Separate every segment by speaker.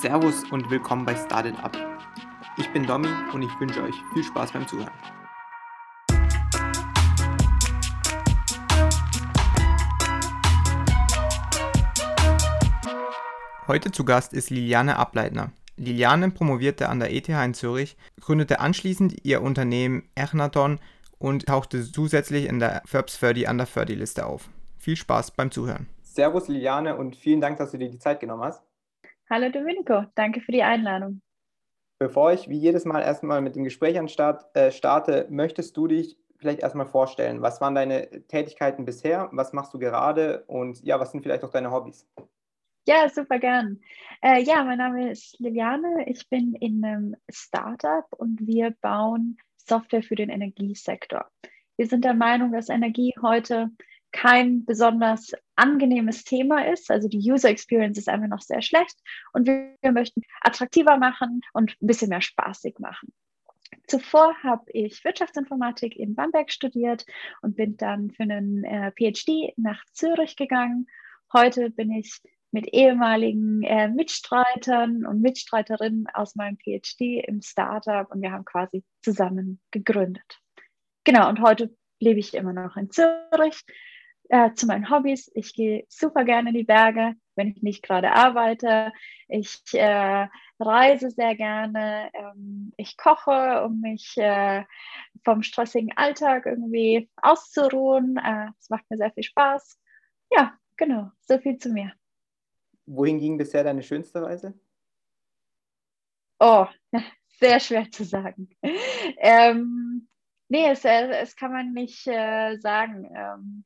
Speaker 1: Servus und willkommen bei Started Up. Ich bin Domi und ich wünsche euch viel Spaß beim Zuhören. Heute zu Gast ist Liliane Ableitner. Liliane promovierte an der ETH in Zürich, gründete anschließend ihr Unternehmen Echnaton und tauchte zusätzlich in der Forbes 30 Under 30 Liste auf. Viel Spaß beim Zuhören. Servus Liliane und vielen Dank, dass du dir die Zeit genommen hast.
Speaker 2: Hallo Domenico, danke für die Einladung.
Speaker 1: Bevor ich wie jedes Mal erstmal mit dem Gespräch an Start, äh, starte, möchtest du dich vielleicht erstmal vorstellen? Was waren deine Tätigkeiten bisher? Was machst du gerade? Und ja, was sind vielleicht auch deine Hobbys?
Speaker 2: Ja, super gern. Äh, ja, mein Name ist Liliane. Ich bin in einem Startup und wir bauen Software für den Energiesektor. Wir sind der Meinung, dass Energie heute kein besonders angenehmes Thema ist. Also die User Experience ist einfach noch sehr schlecht und wir, möchten attraktiver machen und ein bisschen mehr spaßig machen. Zuvor habe ich Wirtschaftsinformatik in Bamberg studiert und bin dann für einen äh, PhD nach Zürich gegangen. Heute bin ich mit ehemaligen äh, Mitstreitern und Mitstreiterinnen aus meinem PhD im Startup und wir haben quasi zusammen gegründet. Genau, und heute lebe ich immer noch in Zürich, äh, zu meinen Hobbys. Ich gehe super gerne in die Berge, wenn ich nicht gerade arbeite. Ich äh, reise sehr gerne. Ähm, ich koche, um mich äh, vom stressigen Alltag irgendwie auszuruhen. Äh, es macht mir sehr viel Spaß. Ja, genau, so viel zu mir.
Speaker 1: Wohin ging bisher deine schönste Reise?
Speaker 2: Oh, sehr schwer zu sagen. ähm, nee, es, es kann man nicht äh, sagen. Ähm,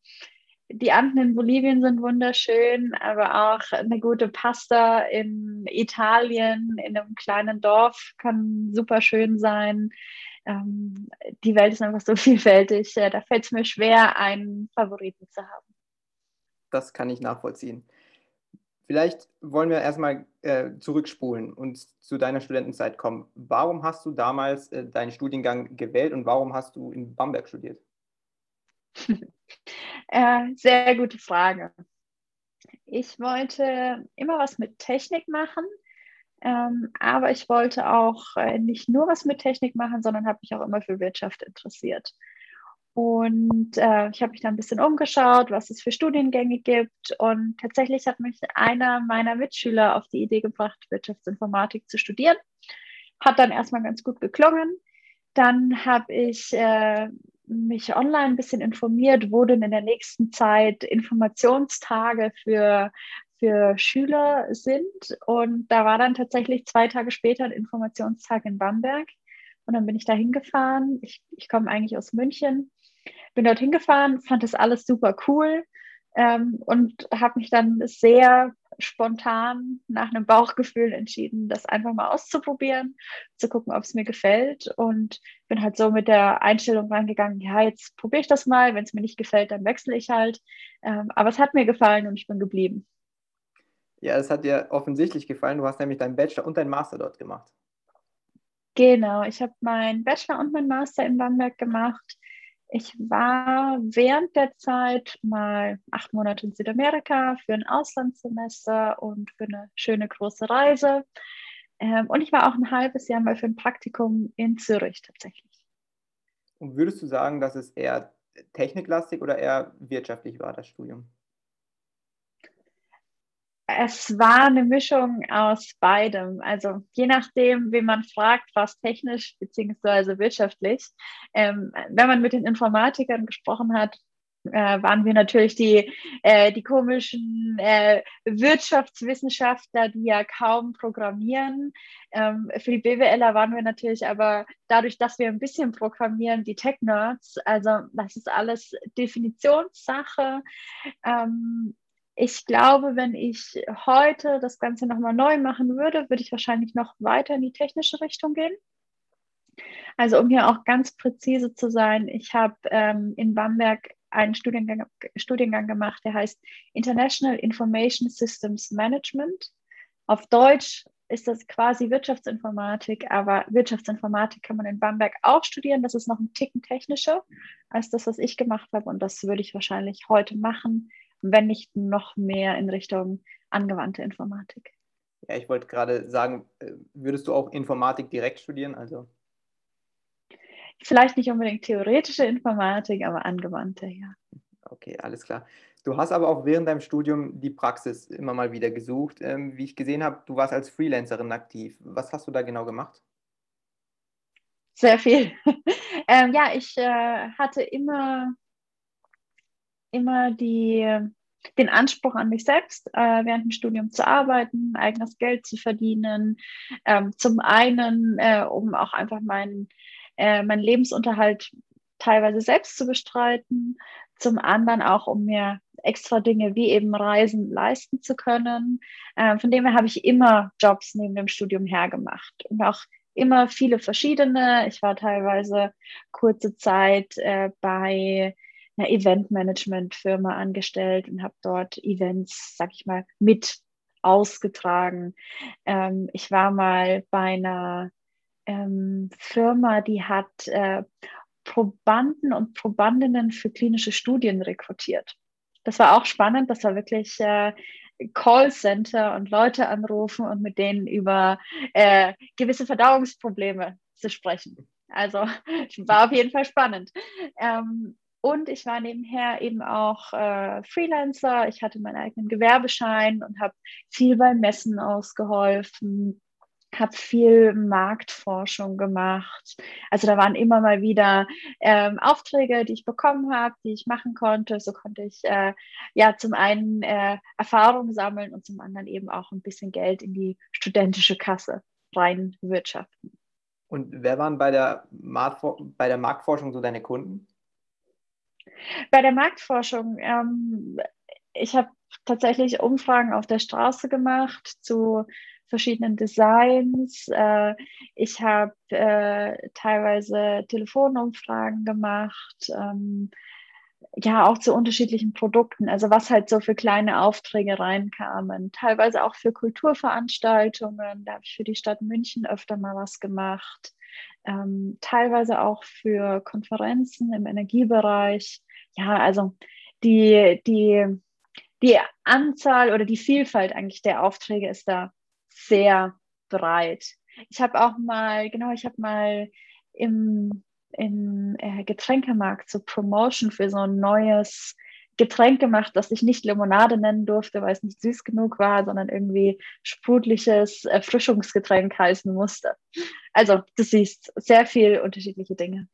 Speaker 2: die Anden in Bolivien sind wunderschön, aber auch eine gute Pasta in Italien, in einem kleinen Dorf kann super schön sein. Ähm, die Welt ist einfach so vielfältig. Äh, da fällt es mir schwer, einen Favoriten zu haben.
Speaker 1: Das kann ich nachvollziehen. Vielleicht wollen wir erstmal äh, zurückspulen und zu deiner Studentenzeit kommen. Warum hast du damals äh, deinen Studiengang gewählt und warum hast du in Bamberg studiert?
Speaker 2: Äh, sehr gute Frage. Ich wollte immer was mit Technik machen, ähm, aber ich wollte auch äh, nicht nur was mit Technik machen, sondern habe mich auch immer für Wirtschaft interessiert. Und äh, ich habe mich dann ein bisschen umgeschaut, was es für Studiengänge gibt. Und tatsächlich hat mich einer meiner Mitschüler auf die Idee gebracht, Wirtschaftsinformatik zu studieren. Hat dann erstmal ganz gut geklungen. Dann habe ich äh, mich online ein bisschen informiert, wo denn in der nächsten Zeit Informationstage für, für Schüler sind. Und da war dann tatsächlich zwei Tage später ein Informationstag in Bamberg. Und dann bin ich da hingefahren. Ich, ich komme eigentlich aus München. Bin dort hingefahren, fand das alles super cool ähm, und habe mich dann sehr spontan nach einem Bauchgefühl entschieden, das einfach mal auszuprobieren, zu gucken, ob es mir gefällt. Und bin halt so mit der Einstellung reingegangen, ja, jetzt probiere ich das mal. Wenn es mir nicht gefällt, dann wechsle ich halt. Ähm, aber es hat mir gefallen und ich bin geblieben.
Speaker 1: Ja, es hat dir offensichtlich gefallen. Du hast nämlich deinen Bachelor und deinen Master dort gemacht.
Speaker 2: Genau, ich habe meinen Bachelor und meinen Master in Bamberg gemacht. Ich war während der Zeit mal acht Monate in Südamerika für ein Auslandssemester und für eine schöne große Reise. Ähm, und ich war auch ein halbes Jahr mal für ein Praktikum in Zürich tatsächlich.
Speaker 1: Und würdest du sagen, dass es eher techniklastig oder eher wirtschaftlich war, das Studium?
Speaker 2: Es war eine Mischung aus beidem. Also je nachdem, wie man fragt, was technisch bzw. wirtschaftlich. Ähm, wenn man mit den Informatikern gesprochen hat, äh, waren wir natürlich die, äh, die komischen äh, Wirtschaftswissenschaftler, die ja kaum programmieren. Ähm, für die BWLer waren wir natürlich aber dadurch, dass wir ein bisschen programmieren, die Tech-Nerds. Also das ist alles Definitionssache. Ähm, ich glaube, wenn ich heute das Ganze nochmal neu machen würde, würde ich wahrscheinlich noch weiter in die technische Richtung gehen. Also um hier auch ganz präzise zu sein, ich habe ähm, in Bamberg einen Studiengang, Studiengang gemacht, der heißt International Information Systems Management. Auf Deutsch ist das quasi Wirtschaftsinformatik, aber Wirtschaftsinformatik kann man in Bamberg auch studieren. Das ist noch ein Ticken technischer als das, was ich gemacht habe. Und das würde ich wahrscheinlich heute machen, wenn nicht noch mehr in Richtung angewandte Informatik.
Speaker 1: Ja, ich wollte gerade sagen, äh, würdest du auch Informatik direkt studieren? Also
Speaker 2: Vielleicht nicht unbedingt theoretische Informatik, aber angewandte, ja.
Speaker 1: Okay, alles klar. Du hast aber auch während deinem Studium die Praxis immer mal wieder gesucht. Ähm, wie ich gesehen habe, du warst als Freelancerin aktiv. Was hast du da genau gemacht?
Speaker 2: Sehr viel. ähm, ja, ich äh, hatte immer, immer die, den Anspruch an mich selbst, äh, während dem Studium zu arbeiten, eigenes Geld zu verdienen. Ähm, zum einen, äh, um auch einfach meinen äh, meinen Lebensunterhalt teilweise selbst zu bestreiten, zum anderen auch, um mir extra Dinge wie eben Reisen leisten zu können. Äh, von dem her habe ich immer Jobs neben dem Studium hergemacht und auch immer viele verschiedene. Ich war teilweise kurze Zeit äh, bei einer Eventmanagement-Firma angestellt und habe dort Events, sag ich mal, mit ausgetragen. Ähm, ich war mal bei einer ähm, Firma, die hat äh, Probanden und Probandinnen für klinische Studien rekrutiert. Das war auch spannend. Das war wirklich äh, Callcenter und Leute anrufen und mit denen über äh, gewisse Verdauungsprobleme zu sprechen. Also war auf jeden Fall spannend. Ähm, und ich war nebenher eben auch äh, Freelancer. Ich hatte meinen eigenen Gewerbeschein und habe viel bei Messen ausgeholfen, habe viel Marktforschung gemacht. Also da waren immer mal wieder ähm, Aufträge, die ich bekommen habe, die ich machen konnte. So konnte ich äh, ja zum einen äh, Erfahrung sammeln und zum anderen eben auch ein bisschen Geld in die studentische Kasse reinwirtschaften.
Speaker 1: Und wer waren bei der, bei der Marktforschung so deine Kunden?
Speaker 2: Bei der Marktforschung, ähm, ich habe tatsächlich Umfragen auf der Straße gemacht zu verschiedenen Designs. Äh, ich habe äh, teilweise Telefonumfragen gemacht. Ähm, ja, auch zu unterschiedlichen Produkten, also was halt so für kleine Aufträge reinkamen, teilweise auch für Kulturveranstaltungen, da habe ich für die Stadt München öfter mal was gemacht, ähm, teilweise auch für Konferenzen im Energiebereich. Ja, also die, die, die Anzahl oder die Vielfalt eigentlich der Aufträge ist da sehr breit. Ich habe auch mal, genau, ich habe mal im, im äh, Getränkemarkt so Promotion für so ein neues Getränk gemacht, das ich nicht Limonade nennen durfte, weil es nicht süß genug war, sondern irgendwie sprudliches Erfrischungsgetränk heißen musste. Also du siehst sehr viel unterschiedliche Dinge.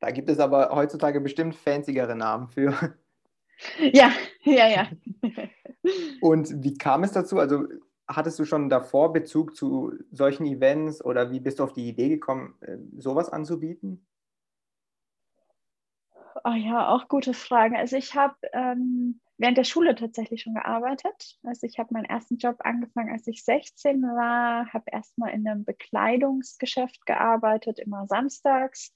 Speaker 1: Da gibt es aber heutzutage bestimmt fancyere Namen für.
Speaker 2: Ja, ja, ja.
Speaker 1: Und wie kam es dazu? Also hattest du schon davor Bezug zu solchen Events oder wie bist du auf die Idee gekommen, äh, sowas anzubieten?
Speaker 2: Oh ja, auch gute Frage. Also ich habe ähm, während der Schule tatsächlich schon gearbeitet. Also ich habe meinen ersten Job angefangen, als ich 16 war, habe erstmal in einem Bekleidungsgeschäft gearbeitet, immer samstags.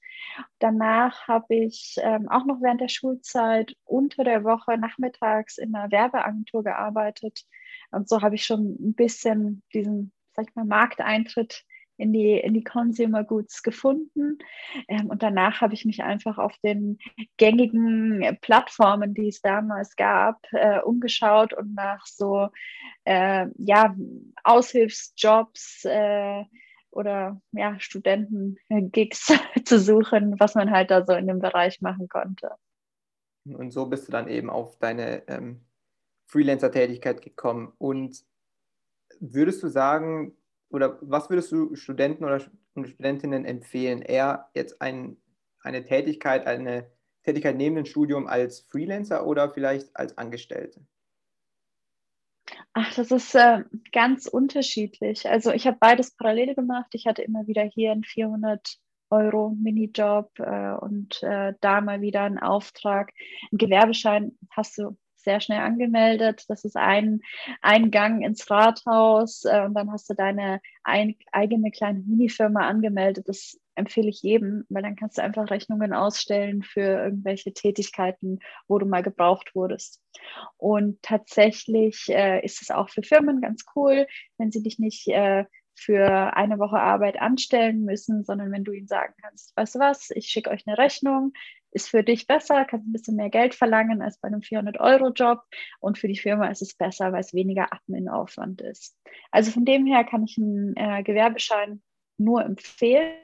Speaker 2: Danach habe ich ähm, auch noch während der Schulzeit unter der Woche nachmittags in einer Werbeagentur gearbeitet und so habe ich schon ein bisschen diesen, sag ich mal, Markteintritt in die, in die Consumer Goods gefunden. Ähm, und danach habe ich mich einfach auf den gängigen Plattformen, die es damals gab, äh, umgeschaut und nach so äh, ja, Aushilfsjobs äh, oder ja, Studenten-Gigs zu suchen, was man halt da so in dem Bereich machen konnte.
Speaker 1: Und so bist du dann eben auf deine ähm, Freelancer-Tätigkeit gekommen. Und würdest du sagen, oder was würdest du Studenten oder Studentinnen empfehlen, eher jetzt ein, eine Tätigkeit, eine Tätigkeit neben dem Studium als Freelancer oder vielleicht als Angestellte?
Speaker 2: Ach, das ist äh, ganz unterschiedlich. Also ich habe beides parallel gemacht. Ich hatte immer wieder hier einen 400 Euro Minijob äh, und äh, da mal wieder einen Auftrag. Ein Gewerbeschein hast du sehr schnell angemeldet. Das ist ein, ein Gang ins Rathaus äh, und dann hast du deine ein, eigene kleine Minifirma angemeldet. Das empfehle ich jedem, weil dann kannst du einfach Rechnungen ausstellen für irgendwelche Tätigkeiten, wo du mal gebraucht wurdest. Und tatsächlich äh, ist es auch für Firmen ganz cool, wenn sie dich nicht äh, für eine Woche Arbeit anstellen müssen, sondern wenn du ihnen sagen kannst, weißt du was, ich schicke euch eine Rechnung, ist für dich besser, kannst ein bisschen mehr Geld verlangen als bei einem 400-Euro-Job und für die Firma ist es besser, weil es weniger Admin-Aufwand ist. Also von dem her kann ich einen äh, Gewerbeschein nur empfehlen.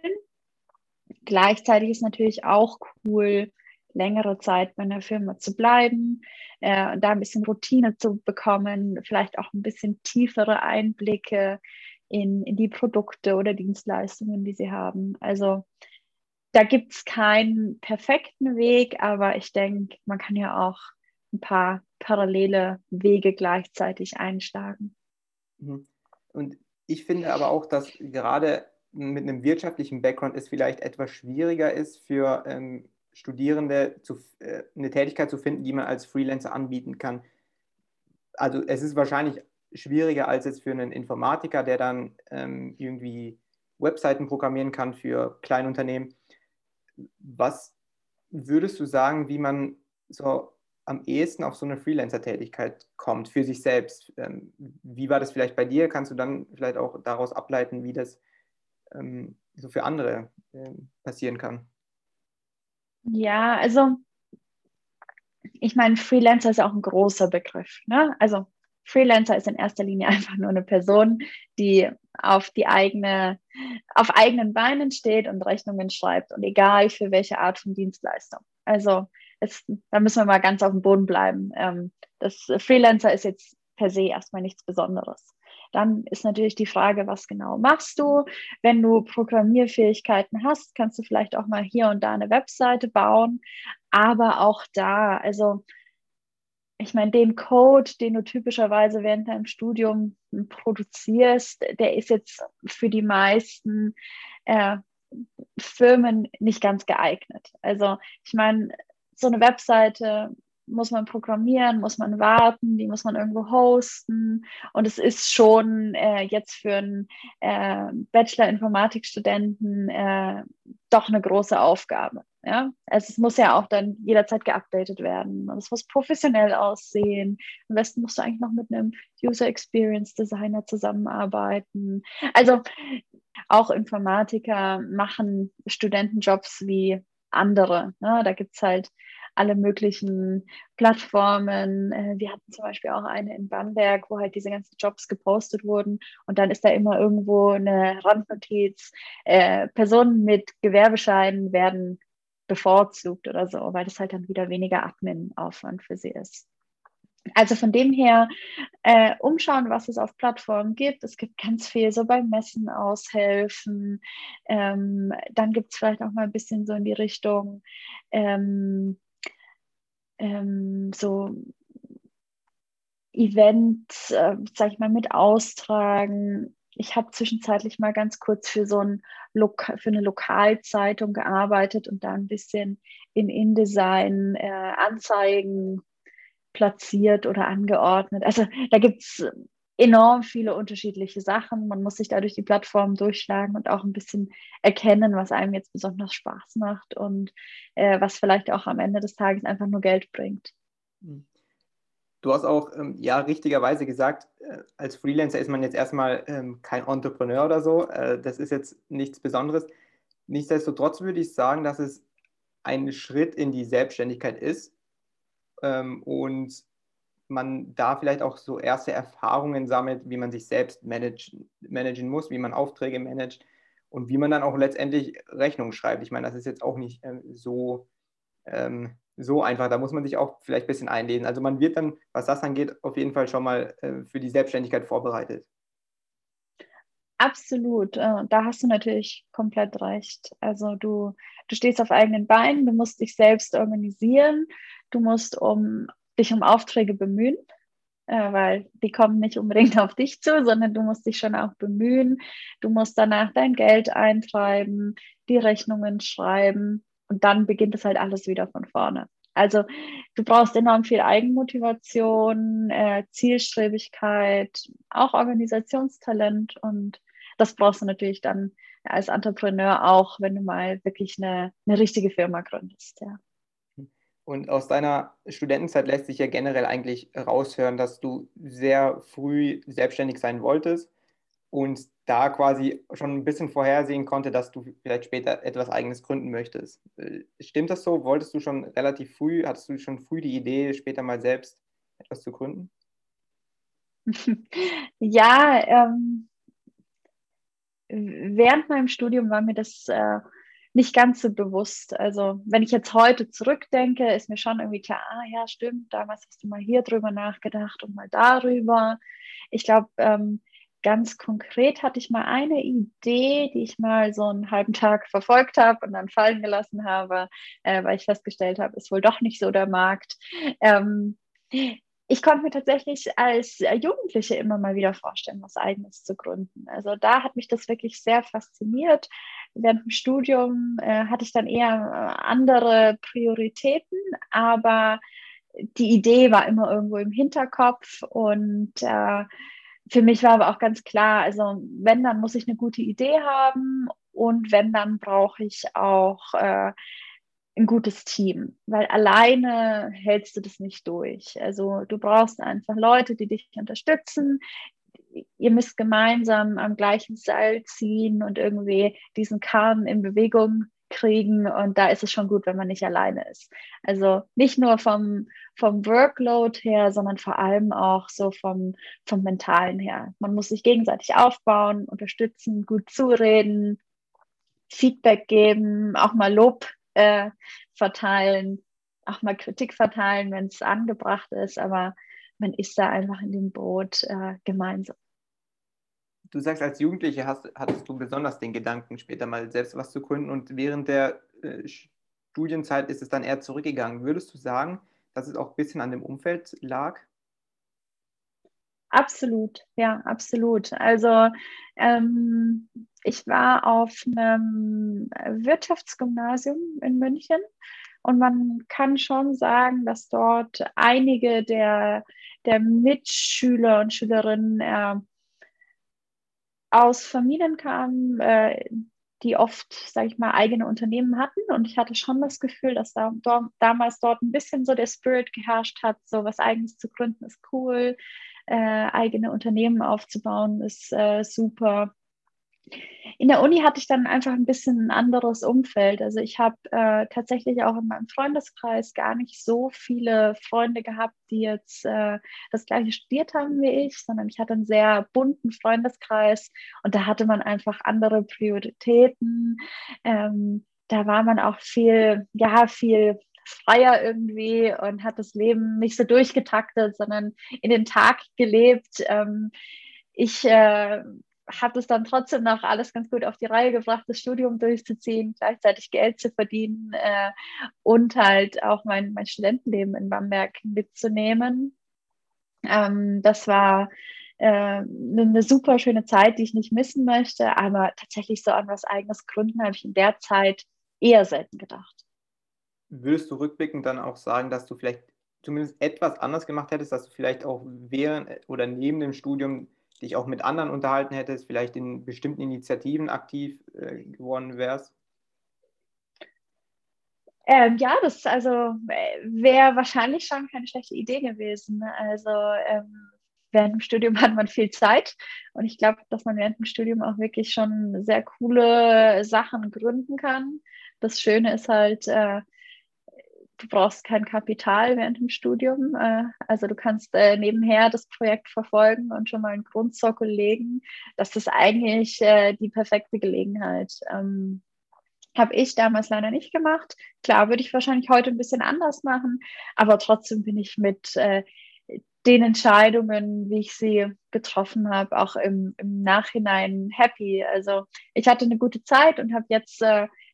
Speaker 2: Gleichzeitig ist natürlich auch cool, längere Zeit bei einer Firma zu bleiben, äh, da ein bisschen Routine zu bekommen, vielleicht auch ein bisschen tiefere Einblicke in, in die Produkte oder Dienstleistungen, die sie haben. Also da gibt es keinen perfekten Weg, aber ich denke, man kann ja auch ein paar parallele Wege gleichzeitig einschlagen.
Speaker 1: Mhm. Und ich finde aber auch, dass gerade mit einem wirtschaftlichen Background es vielleicht etwas schwieriger ist für ähm, Studierende zu, äh, eine Tätigkeit zu finden, die man als Freelancer anbieten kann. Also es ist wahrscheinlich schwieriger als jetzt für einen Informatiker, der dann ähm, irgendwie Webseiten programmieren kann für Kleinunternehmen. Was würdest du sagen, wie man so am ehesten auf so eine Freelancer-Tätigkeit kommt für sich selbst? Ähm, wie war das vielleicht bei dir? Kannst du dann vielleicht auch daraus ableiten, wie das ähm, so für andere äh, passieren kann?
Speaker 2: Ja, also ich meine, Freelancer ist auch ein großer Begriff. Ne? Also Freelancer ist in erster Linie einfach nur eine Person, die auf die eigene, auf eigenen Beinen steht und Rechnungen schreibt und egal für welche Art von Dienstleistung. Also es, da müssen wir mal ganz auf dem Boden bleiben. Ähm, das Freelancer ist jetzt per se erstmal nichts Besonderes. Dann ist natürlich die Frage, was genau machst du? Wenn du Programmierfähigkeiten hast, kannst du vielleicht auch mal hier und da eine Webseite bauen. Aber auch da, also ich meine, den Code, den du typischerweise während deinem Studium produzierst, der ist jetzt für die meisten äh, Firmen nicht ganz geeignet. Also ich meine, so eine Webseite muss man programmieren, muss man warten, die muss man irgendwo hosten. Und es ist schon äh, jetzt für einen äh, Bachelor-Informatik-Studenten äh, doch eine große Aufgabe. Ja? Also es muss ja auch dann jederzeit geupdatet werden und es muss professionell aussehen. Am besten musst du eigentlich noch mit einem User Experience Designer zusammenarbeiten. Also auch Informatiker machen Studentenjobs wie andere. Ne? Da gibt es halt alle möglichen Plattformen. Äh, wir hatten zum Beispiel auch eine in Bamberg, wo halt diese ganzen Jobs gepostet wurden und dann ist da immer irgendwo eine Randnotiz. Äh, Personen mit Gewerbescheinen werden bevorzugt oder so, weil das halt dann wieder weniger Admin-Aufwand für sie ist. Also von dem her äh, umschauen, was es auf Plattformen gibt. Es gibt ganz viel so beim Messen aushelfen. Ähm, dann gibt es vielleicht auch mal ein bisschen so in die Richtung ähm, ähm, so Events, äh, sag ich mal, mit austragen. Ich habe zwischenzeitlich mal ganz kurz für so ein Loka für eine Lokalzeitung gearbeitet und da ein bisschen in InDesign äh, Anzeigen platziert oder angeordnet. Also da gibt es enorm viele unterschiedliche Sachen. Man muss sich da durch die Plattform durchschlagen und auch ein bisschen erkennen, was einem jetzt besonders Spaß macht und äh, was vielleicht auch am Ende des Tages einfach nur Geld bringt.
Speaker 1: Hm. Du hast auch ähm, ja richtigerweise gesagt, äh, als Freelancer ist man jetzt erstmal ähm, kein Entrepreneur oder so. Äh, das ist jetzt nichts Besonderes. Nichtsdestotrotz würde ich sagen, dass es ein Schritt in die Selbstständigkeit ist ähm, und man da vielleicht auch so erste Erfahrungen sammelt, wie man sich selbst manage, managen muss, wie man Aufträge managt und wie man dann auch letztendlich Rechnungen schreibt. Ich meine, das ist jetzt auch nicht ähm, so, ähm, so einfach. Da muss man sich auch vielleicht ein bisschen einlesen. Also man wird dann, was das angeht, auf jeden Fall schon mal äh, für die Selbstständigkeit vorbereitet.
Speaker 2: Absolut, äh, da hast du natürlich komplett recht. Also du, du stehst auf eigenen Beinen, du musst dich selbst organisieren, du musst um dich um Aufträge bemühen, äh, weil die kommen nicht unbedingt auf dich zu, sondern du musst dich schon auch bemühen. Du musst danach dein Geld eintreiben, die Rechnungen schreiben und dann beginnt es halt alles wieder von vorne. Also du brauchst enorm viel Eigenmotivation, äh, Zielstrebigkeit, auch Organisationstalent und das brauchst du natürlich dann als Entrepreneur auch, wenn du mal wirklich eine, eine richtige Firma gründest. Ja.
Speaker 1: Und aus deiner Studentenzeit lässt sich ja generell eigentlich raushören, dass du sehr früh selbstständig sein wolltest. und da quasi schon ein bisschen vorhersehen konnte, dass du vielleicht später etwas Eigenes gründen möchtest. Äh, stimmt das so? Wolltest du schon relativ früh, hattest du schon früh die Idee, später mal selbst etwas zu gründen?
Speaker 2: Ja, ähm, während meinem Studium war mir das äh, nicht ganz so bewusst. Also wenn ich jetzt heute zurückdenke, ist mir schon irgendwie klar, ah ja, stimmt, damals hast du mal hier drüber nachgedacht und mal darüber. Ich glaube, ähm, ganz konkret hatte ich mal eine Idee, die ich mal so einen halben Tag verfolgt habe und dann fallen gelassen habe, äh, weil ich festgestellt habe, ist wohl doch nicht so der Markt. Ähm, ich konnte mir tatsächlich als Jugendliche immer mal wieder vorstellen, was eigenes zu gründen. Also da hat mich das wirklich sehr fasziniert. Während dem Studium äh, hatte ich dann eher äh, andere Prioritäten, aber die Idee war immer irgendwo im Hinterkopf und äh, für mich war aber auch ganz klar, also wenn, dann muss ich eine gute Idee haben und wenn, dann brauche ich auch äh, ein gutes Team, weil alleine hältst du das nicht durch. Also du brauchst einfach Leute, die dich unterstützen. Ihr müsst gemeinsam am gleichen Seil ziehen und irgendwie diesen Kahn in Bewegung kriegen. Und da ist es schon gut, wenn man nicht alleine ist. Also nicht nur vom, vom Workload her, sondern vor allem auch so vom, vom Mentalen her. Man muss sich gegenseitig aufbauen, unterstützen, gut zureden, Feedback geben, auch mal Lob äh, verteilen, auch mal Kritik verteilen, wenn es angebracht ist, aber man ist da einfach in dem Boot äh, gemeinsam.
Speaker 1: Du sagst, als Jugendliche hast, hattest du besonders den Gedanken, später mal selbst was zu gründen und während der äh, Studienzeit ist es dann eher zurückgegangen. Würdest du sagen, dass es auch ein bisschen an dem Umfeld lag?
Speaker 2: Absolut, ja, absolut. Also ähm, ich war auf einem Wirtschaftsgymnasium in München und man kann schon sagen, dass dort einige der, der Mitschüler und Schülerinnen äh, aus Familien kamen, äh, die oft, sage ich mal, eigene Unternehmen hatten. Und ich hatte schon das Gefühl, dass da, do, damals dort ein bisschen so der Spirit geherrscht hat, so was eigenes zu gründen ist cool äh, eigene Unternehmen aufzubauen, ist äh, super. In der Uni hatte ich dann einfach ein bisschen ein anderes Umfeld. Also ich habe äh, tatsächlich auch in meinem Freundeskreis gar nicht so viele Freunde gehabt, die jetzt äh, das gleiche studiert haben wie ich, sondern ich hatte einen sehr bunten Freundeskreis und da hatte man einfach andere Prioritäten. Ähm, da war man auch viel, ja, viel freier irgendwie und hat das Leben nicht so durchgetaktet, sondern in den Tag gelebt. Ähm, ich äh, habe es dann trotzdem noch alles ganz gut auf die Reihe gebracht, das Studium durchzuziehen, gleichzeitig Geld zu verdienen äh, und halt auch mein, mein Studentenleben in Bamberg mitzunehmen. Ähm, das war äh, eine super schöne Zeit, die ich nicht missen möchte, aber tatsächlich so an was eigenes gründen habe ich in der Zeit eher selten gedacht
Speaker 1: würdest du rückblickend dann auch sagen, dass du vielleicht zumindest etwas anders gemacht hättest, dass du vielleicht auch während oder neben dem Studium dich auch mit anderen unterhalten hättest, vielleicht in bestimmten Initiativen aktiv äh, geworden wärst?
Speaker 2: Ähm, ja, das also äh, wäre wahrscheinlich schon keine schlechte Idee gewesen. Also ähm, während dem Studium hat man viel Zeit und ich glaube, dass man während dem Studium auch wirklich schon sehr coole Sachen gründen kann. Das Schöne ist halt, äh, du brauchst kein Kapital während dem Studium. Äh, also du kannst äh, nebenher das Projekt verfolgen und schon mal einen Grundsockel legen. Das ist eigentlich äh, die perfekte Gelegenheit. Ähm, habe ich damals leider nicht gemacht. Klar, würde ich wahrscheinlich heute ein bisschen anders machen, aber trotzdem bin ich mit den Entscheidungen, wie ich sie getroffen habe, auch im, im Nachhinein happy. Also ich hatte eine gute Zeit und habe jetzt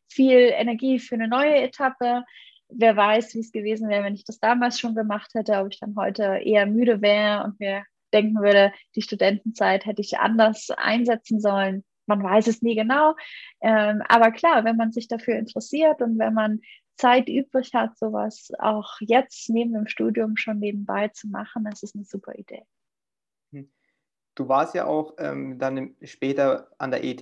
Speaker 2: viel Energie für eine neue Etappe wer weiß, wie es gewesen wäre, wenn ich das damals schon gemacht hätte, ob ich dann heute eher müde wäre und mir denken würde, die Studentenzeit hätte ich anders einsetzen sollen. Man weiß es nie genau. Ähm, aber klar, wenn man sich dafür interessiert und wenn man Zeit übrig hat, sowas auch jetzt neben dem Studium schon nebenbei zu machen, das ist eine super Idee.
Speaker 1: Hm. Du warst ja auch ähm, dann später an der ETH.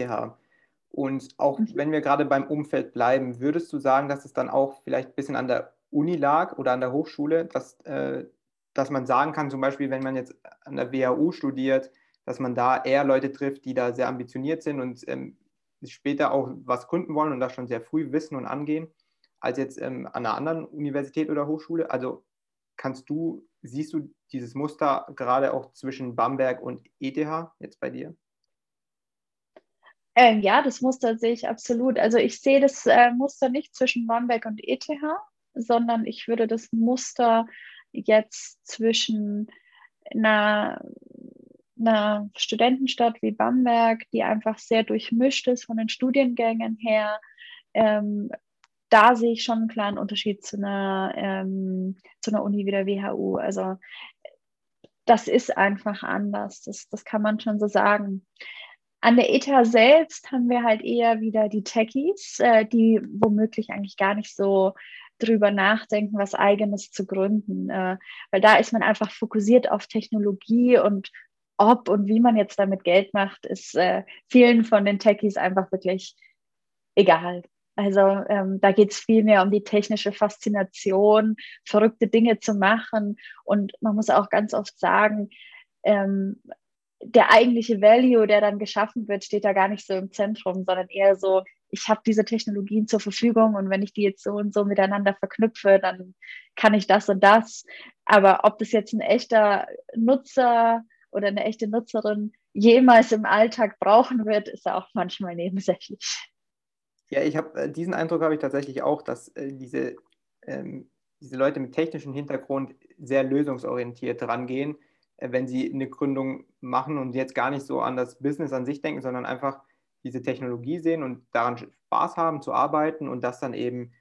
Speaker 1: Und auch mhm. wenn wir gerade beim Umfeld bleiben, würdest du sagen, dass es dann auch vielleicht ein bisschen an der Uni lag oder an der Hochschule, dass, äh, dass man sagen kann, zum Beispiel, wenn man jetzt an der WHU studiert, dass man da eher Leute trifft, die da sehr ambitioniert sind und ähm, später auch was Kunden wollen und das schon sehr früh wissen und angehen, als jetzt ähm, an einer anderen Universität oder Hochschule. Also kannst du, siehst du dieses Muster gerade auch zwischen Bamberg und ETH jetzt bei dir?
Speaker 2: Ähm, ja, das Muster sehe ich absolut. Also ich sehe das äh, Muster nicht zwischen Bamberg und ETH, sondern ich würde das Muster jetzt zwischen einer, einer Studentenstadt wie Bamberg, die einfach sehr durchmischt ist von den Studiengängen her, ähm, da sehe ich schon einen klaren Unterschied zu einer, ähm, zu einer Uni wie der WHU. Also das ist einfach anders. Das, das kann man schon so sagen. An der ETH selbst haben wir halt eher wieder die Techies, äh, die womöglich eigentlich gar nicht so drüber nachdenken, was eigenes zu gründen. Äh, weil da ist man einfach fokussiert auf Technologie und ob und wie man jetzt damit Geld macht, ist äh, vielen von den Techies einfach wirklich egal. Also ähm, da geht es viel mehr um die technische Faszination, verrückte Dinge zu machen. Und man muss auch ganz oft sagen, ähm, der eigentliche Value, der dann geschaffen wird, steht da gar nicht so im Zentrum, sondern eher so, ich habe diese Technologien zur Verfügung und wenn ich die jetzt so und so miteinander verknüpfe, dann kann ich das und das. Aber ob das jetzt ein echter Nutzer oder eine echte Nutzerin jemals im Alltag brauchen wird, ist auch manchmal nebensächlich.
Speaker 1: Ja, ich habe äh, diesen Eindruck habe ich tatsächlich auch, dass äh, diese, ähm, diese Leute mit technischem Hintergrund sehr lösungsorientiert rangehen wenn sie eine Gründung machen und jetzt gar nicht so an das Business an sich denken, sondern einfach diese Technologie sehen und daran Spaß haben zu arbeiten und das dann eben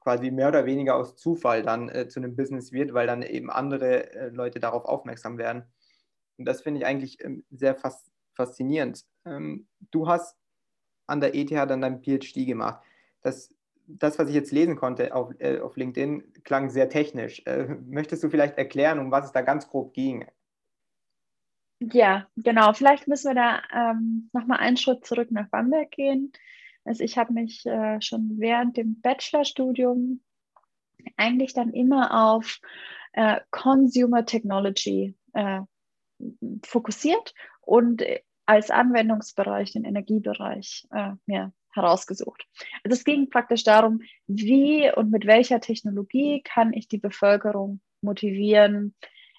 Speaker 1: quasi mehr oder weniger aus Zufall dann äh, zu einem Business wird, weil dann eben andere äh, Leute darauf aufmerksam werden. Und das finde ich eigentlich ähm, sehr fas faszinierend. Ähm, du hast an der ETH dann dein PhD gemacht. Das, das was ich jetzt lesen konnte auf, äh, auf LinkedIn, klang sehr technisch. Äh, möchtest du vielleicht erklären, um was es da ganz grob ging?
Speaker 2: Ja, genau. Vielleicht müssen wir da ähm, nochmal einen Schritt zurück nach Bamberg gehen. Also ich habe mich äh, schon während dem Bachelorstudium eigentlich dann immer auf äh, Consumer Technology äh, fokussiert und als Anwendungsbereich den Energiebereich äh, mir herausgesucht. Also es ging praktisch darum, wie und mit welcher Technologie kann ich die Bevölkerung motivieren,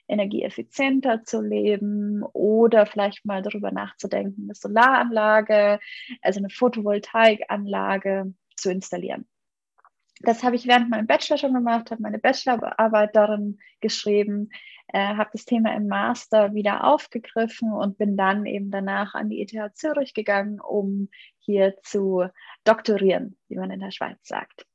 Speaker 2: energieeffizienter zu leben oder vielleicht mal darüber nachzudenken, eine Solaranlage, also eine Photovoltaikanlage zu installieren. Das habe ich während meinem Bachelor schon gemacht, habe meine Bachelorarbeit darin geschrieben, äh, habe das Thema im Master wieder aufgegriffen und bin dann eben danach an die ETH Zürich gegangen, um hier zu doktorieren, wie man in der Schweiz sagt.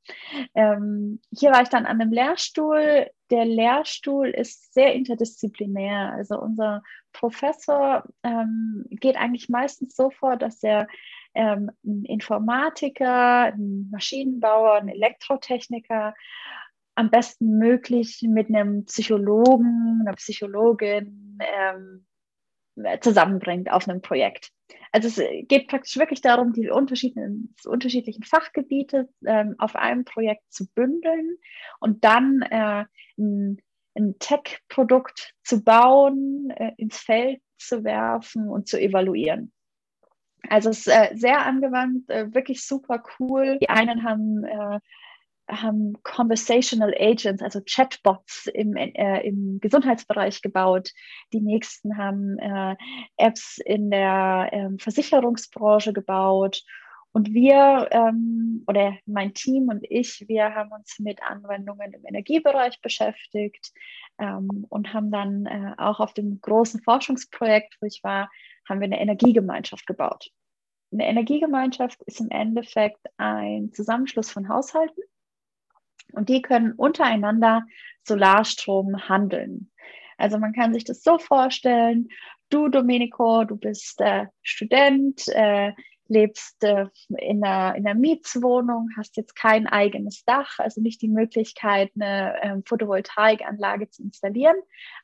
Speaker 2: Ähm, hier war ich dann an einem Lehrstuhl. Der Lehrstuhl ist sehr interdisziplinär. Also unser Professor ähm, geht eigentlich meistens so vor, dass er ähm, ein Informatiker, ein Maschinenbauer, ein Elektrotechniker am besten möglich mit einem Psychologen, einer Psychologin ähm, zusammenbringt auf einem Projekt. Also es geht praktisch wirklich darum, die unterschiedlichen, unterschiedlichen Fachgebiete ähm, auf einem Projekt zu bündeln und dann äh, ein, ein Tech-Produkt zu bauen, äh, ins Feld zu werfen und zu evaluieren. Also es ist äh, sehr angewandt, äh, wirklich super cool. Die einen haben äh, haben Conversational Agents, also Chatbots im, äh, im Gesundheitsbereich gebaut. Die nächsten haben äh, Apps in der äh, Versicherungsbranche gebaut. Und wir ähm, oder mein Team und ich, wir haben uns mit Anwendungen im Energiebereich beschäftigt ähm, und haben dann äh, auch auf dem großen Forschungsprojekt, wo ich war, haben wir eine Energiegemeinschaft gebaut. Eine Energiegemeinschaft ist im Endeffekt ein Zusammenschluss von Haushalten und die können untereinander Solarstrom handeln. Also man kann sich das so vorstellen, du Domenico, du bist äh, Student, äh, lebst äh, in, einer, in einer Mietswohnung, hast jetzt kein eigenes Dach, also nicht die Möglichkeit, eine ähm, Photovoltaikanlage zu installieren,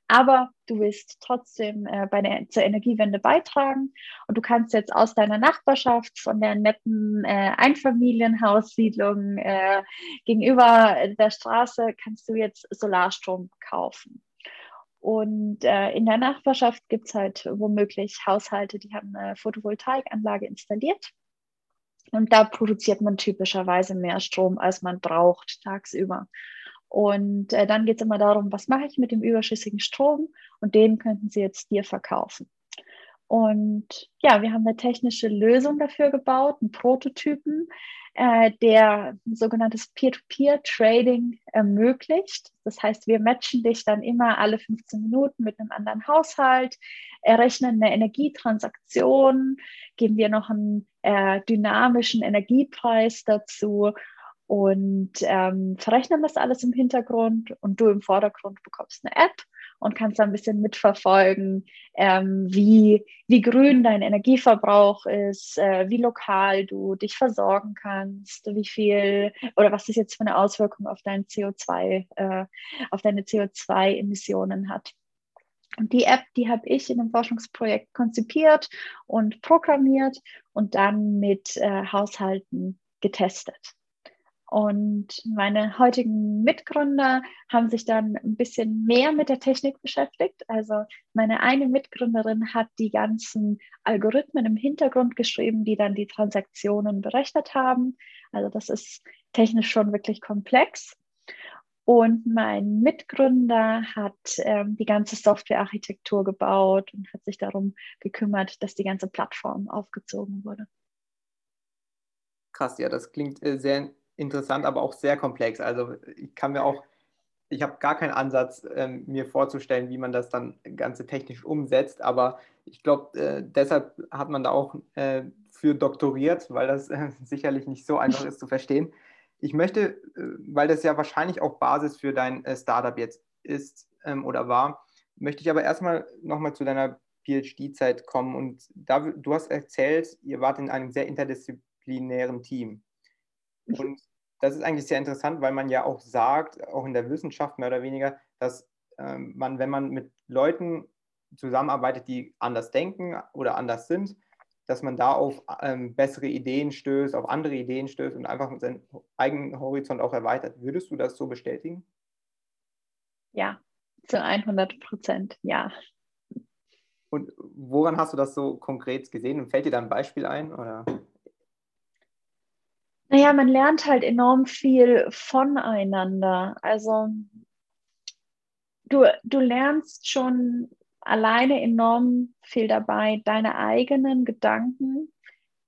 Speaker 2: aber du willst trotzdem äh, bei der, zur Energiewende beitragen und du kannst jetzt aus deiner Nachbarschaft von der netten äh, Einfamilienhaussiedlung äh, gegenüber der Straße kannst du jetzt Solarstrom kaufen. Und äh, in der Nachbarschaft gibt es halt womöglich Haushalte, die haben eine Photovoltaikanlage installiert. Und da produziert man typischerweise mehr Strom, als man braucht tagsüber. Und äh, dann geht es immer darum, was mache ich mit dem überschüssigen Strom? Und den könnten Sie jetzt dir verkaufen. Und ja, wir haben eine technische Lösung dafür gebaut, einen Prototypen, äh, der sogenanntes Peer-to-Peer-Trading ermöglicht. Das heißt, wir matchen dich dann immer alle 15 Minuten mit einem anderen Haushalt, errechnen eine Energietransaktion, geben dir noch einen äh, dynamischen Energiepreis dazu und ähm, verrechnen das alles im Hintergrund und du im Vordergrund bekommst eine App und kannst da ein bisschen mitverfolgen, ähm, wie, wie grün dein Energieverbrauch ist, äh, wie lokal du dich versorgen kannst, wie viel oder was das jetzt für eine Auswirkung auf dein CO2, äh, auf deine CO2-Emissionen hat. Und die App, die habe ich in einem Forschungsprojekt konzipiert und programmiert und dann mit äh, Haushalten getestet. Und meine heutigen Mitgründer haben sich dann ein bisschen mehr mit der Technik beschäftigt. Also meine eine Mitgründerin hat die ganzen Algorithmen im Hintergrund geschrieben, die dann die Transaktionen berechnet haben. Also das ist technisch schon wirklich komplex. Und mein Mitgründer hat ähm, die ganze Softwarearchitektur gebaut und hat sich darum gekümmert, dass die ganze Plattform aufgezogen wurde.
Speaker 1: Krass, ja, das klingt äh, sehr interessant, aber auch sehr komplex. Also ich kann mir auch, ich habe gar keinen Ansatz, ähm, mir vorzustellen, wie man das dann ganze technisch umsetzt, aber ich glaube, äh, deshalb hat man da auch äh, für doktoriert, weil das äh, sicherlich nicht so einfach ist zu verstehen. Ich möchte, äh, weil das ja wahrscheinlich auch Basis für dein äh, Startup jetzt ist ähm, oder war, möchte ich aber erstmal nochmal zu deiner PhD-Zeit kommen und da, du hast erzählt, ihr wart in einem sehr interdisziplinären Team. Und das ist eigentlich sehr interessant, weil man ja auch sagt, auch in der Wissenschaft mehr oder weniger, dass ähm, man, wenn man mit Leuten zusammenarbeitet, die anders denken oder anders sind, dass man da auf ähm, bessere Ideen stößt, auf andere Ideen stößt und einfach seinen eigenen Horizont auch erweitert. Würdest du das so bestätigen?
Speaker 2: Ja, zu 100 Prozent, ja.
Speaker 1: Und woran hast du das so konkret gesehen? Und fällt dir da ein Beispiel ein? Oder?
Speaker 2: Naja, man lernt halt enorm viel voneinander. Also du, du lernst schon alleine enorm viel dabei, deine eigenen Gedanken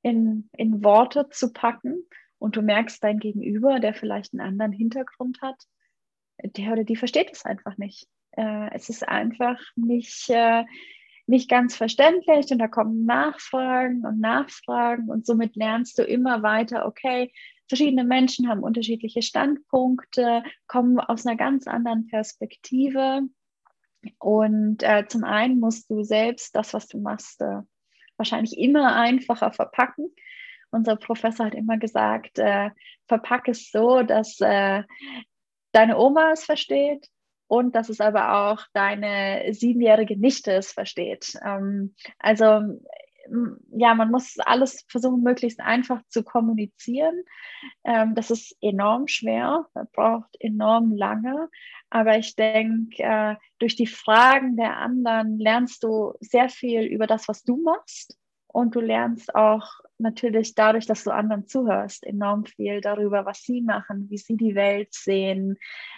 Speaker 2: in, in Worte zu packen. Und du merkst dein Gegenüber, der vielleicht einen anderen Hintergrund hat, der oder die versteht es einfach nicht. Äh, es ist einfach nicht, äh, nicht ganz verständlich und da kommen Nachfragen und Nachfragen und somit lernst du immer weiter, okay, verschiedene Menschen haben unterschiedliche Standpunkte, kommen aus einer ganz anderen Perspektive und äh, zum einen musst du selbst das, was du machst, äh, wahrscheinlich immer einfacher verpacken. Unser Professor hat immer gesagt, äh, verpack es so, dass äh, deine Oma es versteht, und dass es aber auch deine siebenjährige Nichte es versteht. Ähm, also ja, man muss alles versuchen, möglichst einfach zu kommunizieren. Ähm, das ist enorm schwer, braucht enorm lange. Aber ich denke, äh, durch die Fragen der anderen lernst du sehr viel über das, was du machst. Und du lernst auch natürlich dadurch, dass du anderen zuhörst, enorm viel darüber, was sie machen, wie sie die Welt sehen,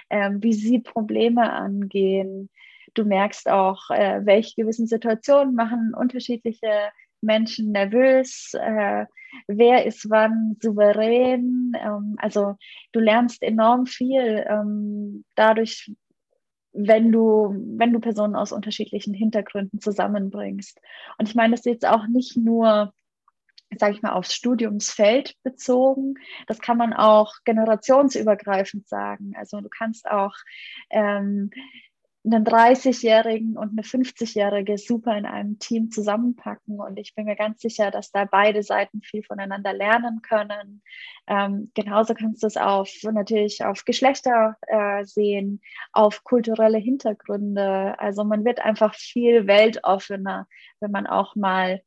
Speaker 2: ähm, wie sie Probleme angehen. Du merkst auch, äh, welche gewissen Situationen machen unterschiedliche Menschen nervös, äh, wer ist wann souverän. Ähm, also du lernst enorm viel ähm, dadurch, wenn du, wenn du Personen aus unterschiedlichen Hintergründen zusammenbringst. Und ich meine das jetzt auch nicht nur sage ich mal, aufs Studiumsfeld bezogen. Das kann man auch generationsübergreifend sagen. Also du kannst auch ähm, einen 30-Jährigen und eine 50-Jährige super in einem Team zusammenpacken. Und ich bin mir ganz sicher, dass da beide Seiten viel voneinander lernen können. Ähm, genauso kannst du es auf natürlich auf Geschlechter äh, sehen, auf kulturelle Hintergründe. Also man wird einfach viel weltoffener, wenn man auch mal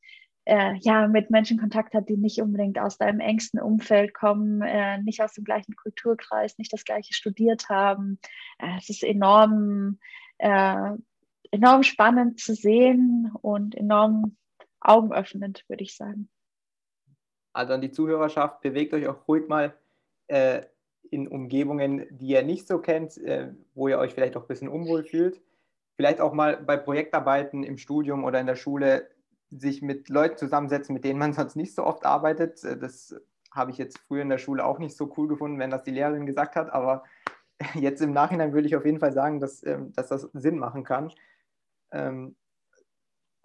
Speaker 2: äh, ja, mit Menschen Kontakt hat, die nicht unbedingt aus deinem engsten Umfeld kommen, äh, nicht aus dem gleichen Kulturkreis, nicht das gleiche studiert haben. Äh, es ist enorm, äh, enorm spannend zu sehen und enorm augenöffnend, würde ich sagen.
Speaker 1: Also an die Zuhörerschaft, bewegt euch auch ruhig mal äh, in Umgebungen, die ihr nicht so kennt, äh, wo ihr euch vielleicht auch ein bisschen unwohl fühlt. Vielleicht auch mal bei Projektarbeiten im Studium oder in der Schule sich mit Leuten zusammensetzen, mit denen man sonst nicht so oft arbeitet. Äh, das habe ich jetzt früher in der Schule auch nicht so cool gefunden, wenn das die Lehrerin gesagt hat, aber jetzt im Nachhinein würde ich auf jeden Fall sagen, dass, ähm, dass das Sinn machen kann. Ähm,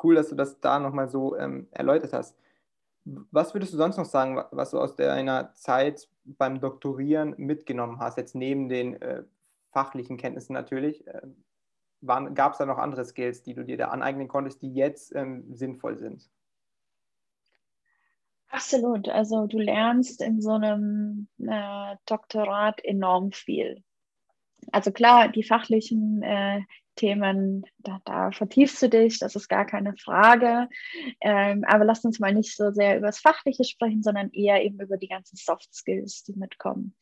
Speaker 1: cool, dass du das da nochmal so ähm, erläutert hast. Was würdest du sonst noch sagen, was du aus deiner Zeit beim Doktorieren mitgenommen hast, jetzt neben den äh, fachlichen Kenntnissen natürlich? Äh, Gab es da noch andere Skills, die du dir da aneignen konntest, die jetzt ähm, sinnvoll sind?
Speaker 2: Absolut. Also du lernst in so einem äh, Doktorat enorm viel. Also klar, die fachlichen äh, Themen, da, da, vertiefst du dich, das ist gar keine Frage. Ähm, aber lass uns mal nicht so sehr über das Fachliche sprechen, sondern eher eben über die ganzen Soft Skills, die mitkommen.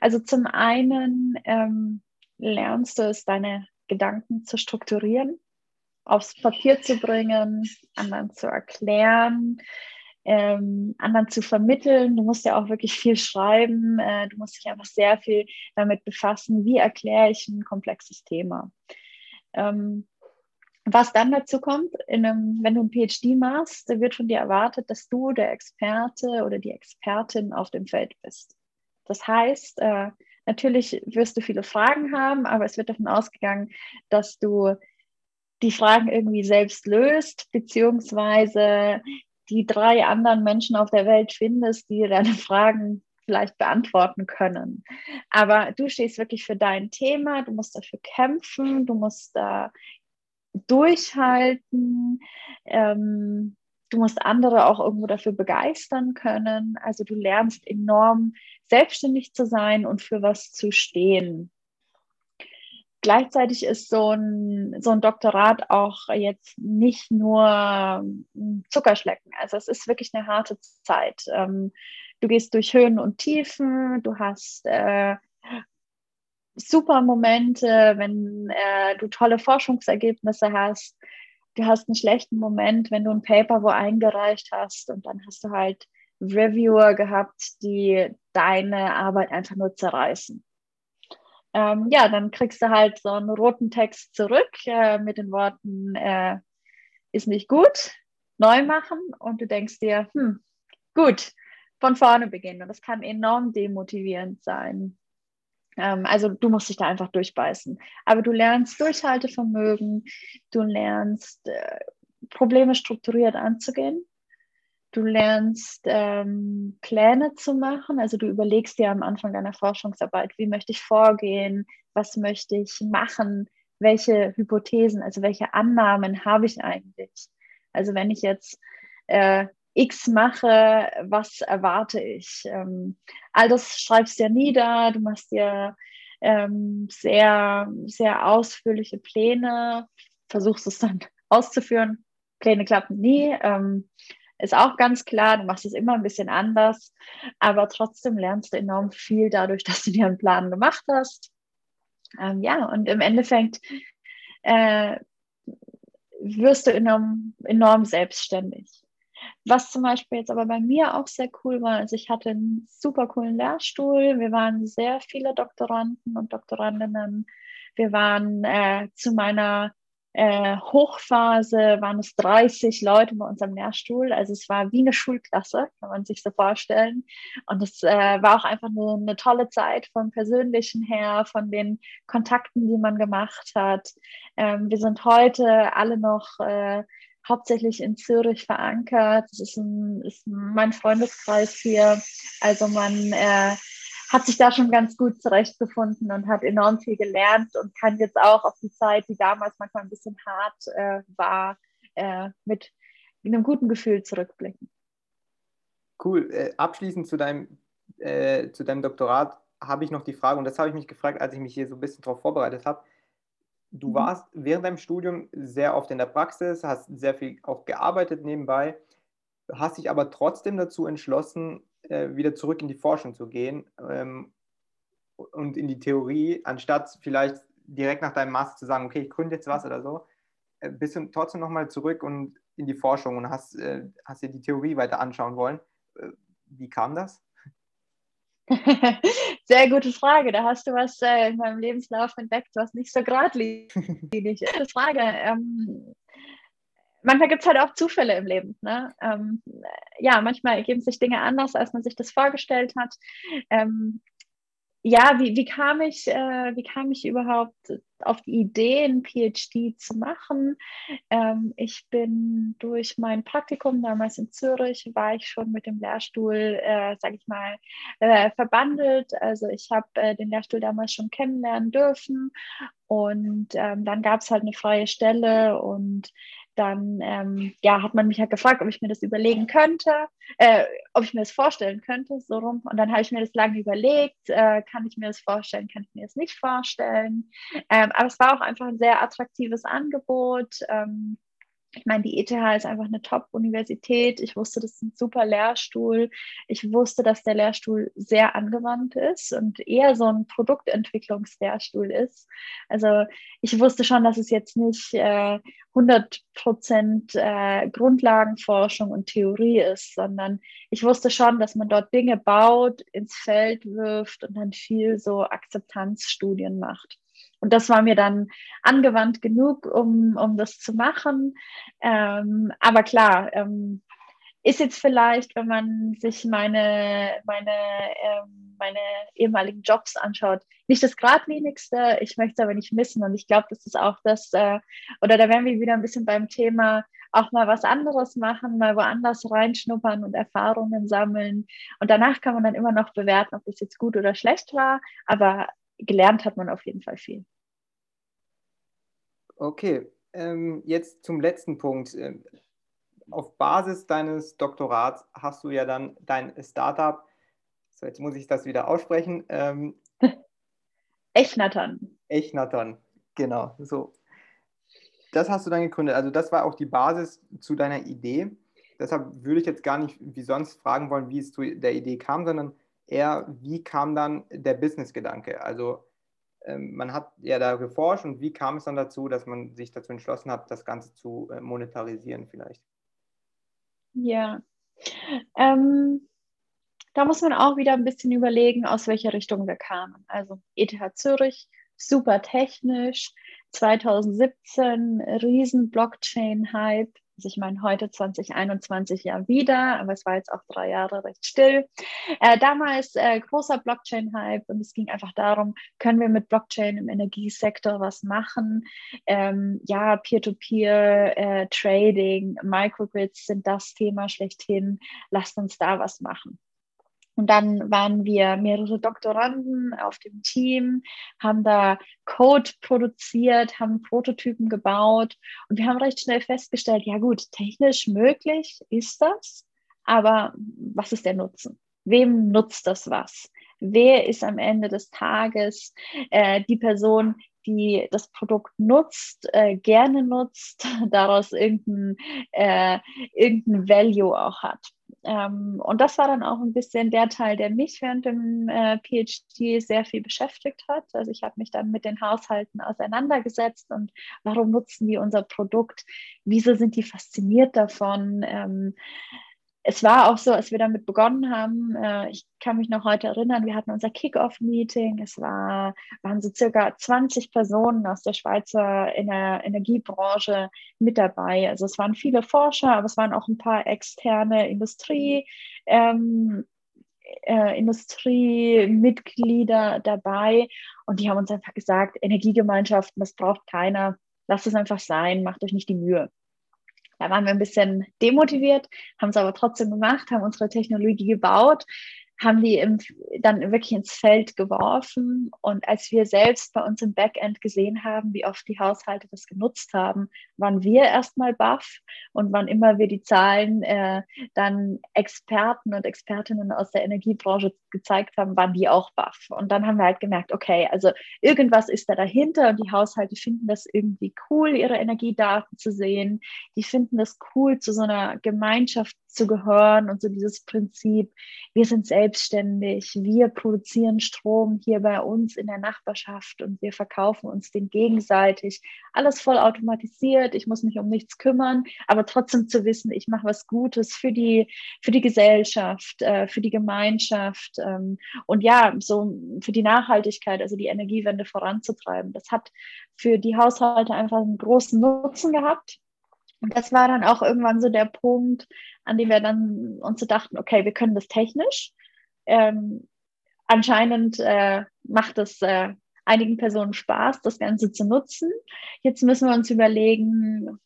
Speaker 2: Also zum einen ähm, lernst du es, deine Gedanken zu strukturieren, aufs Papier zu bringen, anderen zu erklären, ähm, anderen zu vermitteln. Du musst ja auch wirklich viel schreiben. Äh, du musst dich einfach sehr viel damit befassen, wie erkläre ich ein komplexes Thema. Ähm, was dann dazu kommt, einem, wenn du ein PhD machst, wird von dir erwartet, dass du der Experte oder die Expertin auf dem Feld bist. Das heißt, äh, natürlich wirst du viele Fragen haben, aber es wird davon ausgegangen, dass du die Fragen irgendwie selbst löst, beziehungsweise die drei anderen Menschen auf der Welt findest, die deine Fragen vielleicht beantworten können. Aber du stehst wirklich für dein Thema, du musst dafür kämpfen, du musst da durchhalten, ähm, du musst andere auch irgendwo dafür begeistern können. Also du lernst enorm selbstständig zu sein und für was zu stehen. Gleichzeitig ist so ein, so ein Doktorat auch jetzt nicht nur Zuckerschlecken. Also es ist wirklich eine harte Zeit. Ähm, du gehst durch Höhen und Tiefen, du hast äh, super Momente, wenn äh, du tolle Forschungsergebnisse hast. Du hast einen schlechten Moment, wenn du ein Paper wo eingereicht hast und dann hast du halt Reviewer gehabt, die deine Arbeit einfach nur zerreißen ähm, ja, dann kriegst du halt so einen roten Text zurück äh, mit den Worten, äh, ist nicht gut, neu machen und du denkst dir, hm, gut, von vorne beginnen. Und das kann enorm demotivierend sein. Ähm, also du musst dich da einfach durchbeißen. Aber du lernst Durchhaltevermögen, du lernst äh, Probleme strukturiert anzugehen Du lernst ähm, Pläne zu machen, also du überlegst dir am Anfang deiner Forschungsarbeit, wie möchte ich vorgehen, was möchte ich machen, welche Hypothesen, also welche Annahmen habe ich eigentlich. Also wenn ich jetzt äh, X mache, was erwarte ich? Ähm, all das schreibst du ja nieder, du machst dir ähm, sehr, sehr ausführliche Pläne, versuchst es dann auszuführen. Pläne klappen nie. Ähm, ist auch ganz klar, du machst es immer ein bisschen anders, aber trotzdem lernst du enorm viel dadurch, dass du dir einen Plan gemacht hast. Ähm, ja, und im Endeffekt äh, wirst du enorm, enorm selbstständig. Was zum Beispiel jetzt aber bei mir auch sehr cool war, also ich hatte einen super coolen Lehrstuhl, wir waren sehr viele Doktoranden und Doktorandinnen. Wir waren äh, zu meiner äh, Hochphase waren es 30 Leute bei uns am Lehrstuhl. Also es war wie eine Schulklasse, kann man sich so vorstellen. Und es äh, war auch einfach eine, eine, tolle Zeit vom Persönlichen her, von den Kontakten, die man gemacht hat. Ähm, wir sind heute alle noch äh, hauptsächlich in Zürich verankert. Das ist, ist mein Freundeskreis hier. Also man äh, hat sich da schon ganz gut zurechtgefunden und hat enorm viel gelernt und kann jetzt auch auf die Zeit, die damals manchmal ein bisschen hart äh, war, äh, mit einem guten Gefühl zurückblicken.
Speaker 1: Cool. Äh, abschließend zu deinem, äh, zu deinem Doktorat habe ich noch die Frage, und das habe ich mich gefragt, als ich mich hier so ein bisschen darauf vorbereitet habe. Du mhm. warst während deinem Studium sehr oft in der Praxis, hast sehr viel auch gearbeitet nebenbei, hast dich aber trotzdem dazu entschlossen, wieder zurück in die Forschung zu gehen ähm, und in die Theorie, anstatt vielleicht direkt nach deinem Master zu sagen, okay, ich gründe jetzt was oder so. äh, bist du trotzdem nochmal zurück und in die Forschung und hast, äh, hast dir die Theorie weiter anschauen wollen. Äh, wie kam das?
Speaker 2: Sehr gute Frage. Da hast du was äh, in meinem Lebenslauf entdeckt, was nicht so geradlinig ist. Frage. Ähm, manchmal gibt es halt auch Zufälle im Leben. Ne? Ähm, ja, manchmal ergeben sich Dinge anders, als man sich das vorgestellt hat. Ähm, ja, wie, wie, kam ich, äh, wie kam ich überhaupt auf die Idee, ein PhD zu machen? Ähm, ich bin durch mein Praktikum damals in Zürich, war ich schon mit dem Lehrstuhl, äh, sage ich mal, äh, verbandelt. Also ich habe äh, den Lehrstuhl damals schon kennenlernen dürfen und ähm, dann gab es halt eine freie Stelle und dann ähm, ja, hat man mich halt gefragt, ob ich mir das überlegen könnte, äh, ob ich mir das vorstellen könnte, so rum. Und dann habe ich mir das lange überlegt, äh, kann ich mir das vorstellen, kann ich mir das nicht vorstellen. Ähm, aber es war auch einfach ein sehr attraktives Angebot. Ähm, ich meine, die ETH ist einfach eine Top-Universität. Ich wusste, das ist ein super Lehrstuhl. Ich wusste, dass der Lehrstuhl sehr angewandt ist und eher so ein Produktentwicklungslehrstuhl ist. Also ich wusste schon, dass es jetzt nicht äh, 100 Prozent äh, Grundlagenforschung und Theorie ist, sondern ich wusste schon, dass man dort Dinge baut, ins Feld wirft und dann viel so Akzeptanzstudien macht. Und das war mir dann angewandt genug, um, um das zu machen. Ähm, aber klar, ähm, ist jetzt vielleicht, wenn man sich meine, meine, ähm, meine ehemaligen Jobs anschaut, nicht das Gradlinigste. Ich möchte es aber nicht missen. Und ich glaube, das ist auch das, äh, oder da wären wir wieder ein bisschen beim Thema, auch mal was anderes machen, mal woanders reinschnuppern und Erfahrungen sammeln. Und danach kann man dann immer noch bewerten, ob das jetzt gut oder schlecht war. Aber gelernt hat man auf jeden Fall viel.
Speaker 1: Okay, ähm, jetzt zum letzten Punkt. Ähm, auf Basis deines Doktorats hast du ja dann dein Startup, so jetzt muss ich das wieder aussprechen. Ähm,
Speaker 2: Echnaton.
Speaker 1: Echnaton, genau, so. Das hast du dann gegründet. Also das war auch die Basis zu deiner Idee. Deshalb würde ich jetzt gar nicht wie sonst fragen wollen, wie es zu der Idee kam, sondern eher, wie kam dann der Business-Gedanke? Also ähm, man hat ja da geforscht und wie kam es dann dazu, dass man sich dazu entschlossen hat, das Ganze zu äh, monetarisieren vielleicht?
Speaker 2: Ja, ähm, da muss man auch wieder ein bisschen überlegen, aus welcher Richtung wir kamen. Also ETH Zürich, super technisch, 2017 riesen Blockchain-Hype, also ich meine, heute 2021 ja wieder, aber es war jetzt auch drei Jahre recht still. Äh, damals äh, großer Blockchain-Hype und es ging einfach darum, können wir mit Blockchain im Energiesektor was machen? Ähm, ja, Peer-to-Peer-Trading, äh, Microgrids sind das Thema schlechthin. Lasst uns da was machen. Und dann waren wir mehrere Doktoranden auf dem Team, haben da Code produziert, haben Prototypen gebaut und wir haben recht schnell festgestellt, ja gut, technisch möglich ist das, aber was ist der Nutzen? Wem nutzt das was? Wer ist am Ende des Tages äh, die Person, die das Produkt nutzt, äh, gerne nutzt, daraus irgendein, äh, irgendein Value auch hat? Ähm, und das war dann auch ein bisschen der Teil, der mich während dem äh, PhD sehr viel beschäftigt hat. Also ich habe mich dann mit den Haushalten auseinandergesetzt und warum nutzen die unser Produkt? Wieso sind die fasziniert davon? Ähm, es war auch so, als wir damit begonnen haben, äh, ich kann mich noch heute erinnern, wir hatten unser Kick-Off-Meeting. Es war, waren so circa 20 Personen aus der Schweizer Ener Energiebranche mit dabei. Also es waren viele Forscher, aber es waren auch ein paar externe Industrie. Ähm, äh, Industriemitglieder dabei und die haben uns einfach gesagt, Energiegemeinschaften, das braucht keiner, lasst es einfach sein, macht euch nicht die Mühe. Da waren wir ein bisschen demotiviert, haben es aber trotzdem gemacht, haben unsere Technologie gebaut, haben die im, dann wirklich ins Feld geworfen. Und als wir selbst bei uns im Backend gesehen haben, wie oft die Haushalte das genutzt haben, waren wir erstmal baff. Und wann immer wir die Zahlen äh, dann Experten und Expertinnen aus der Energiebranche gezeigt haben, waren die auch baff. Und dann haben wir halt gemerkt, okay, also irgendwas ist da dahinter und die Haushalte finden das irgendwie cool, ihre Energiedaten zu sehen. Die finden das cool, zu so einer Gemeinschaft zu gehören und so dieses Prinzip, wir sind selbstständig, wir produzieren Strom hier bei uns in der Nachbarschaft und wir verkaufen uns den gegenseitig. Alles voll automatisiert, ich muss mich um nichts kümmern, aber trotzdem zu wissen, ich mache was Gutes für die, für die Gesellschaft, äh, für die Gemeinschaft ähm, und ja, so für die Nachhaltigkeit, also die Energiewende voranzutreiben. Das hat für die Haushalte einfach einen großen Nutzen gehabt. Und das war dann auch irgendwann so der Punkt, an dem wir dann uns so dachten, okay, wir können das technisch. Ähm, anscheinend äh, macht es äh, einigen Personen Spaß, das Ganze zu nutzen. Jetzt müssen wir uns überlegen,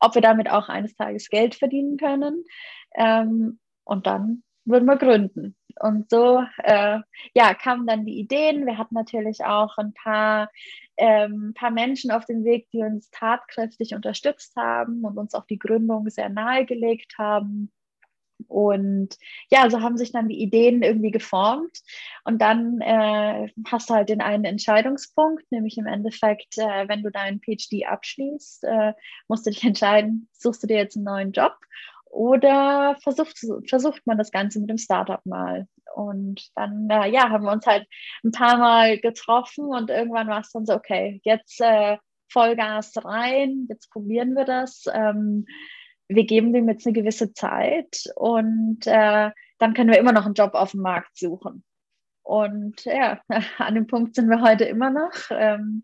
Speaker 2: ob wir damit auch eines Tages Geld verdienen können. Ähm, und dann würden wir gründen. Und so äh, ja, kamen dann die Ideen. Wir hatten natürlich auch ein paar, ähm, paar Menschen auf dem Weg, die uns tatkräftig unterstützt haben und uns auch die Gründung sehr nahegelegt haben. Und ja, so haben sich dann die Ideen irgendwie geformt. Und dann äh, hast du halt den einen Entscheidungspunkt, nämlich im Endeffekt, äh, wenn du deinen PhD abschließt, äh, musst du dich entscheiden, suchst du dir jetzt einen neuen Job oder versucht, versucht man das Ganze mit dem Startup mal. Und dann, ja, haben wir uns halt ein paar Mal getroffen und irgendwann war es dann so, okay, jetzt äh, Vollgas rein, jetzt probieren wir das. Ähm, wir geben dem jetzt eine gewisse Zeit und äh, dann können wir immer noch einen Job auf dem Markt suchen. Und ja, an dem Punkt sind wir heute immer noch. Ähm,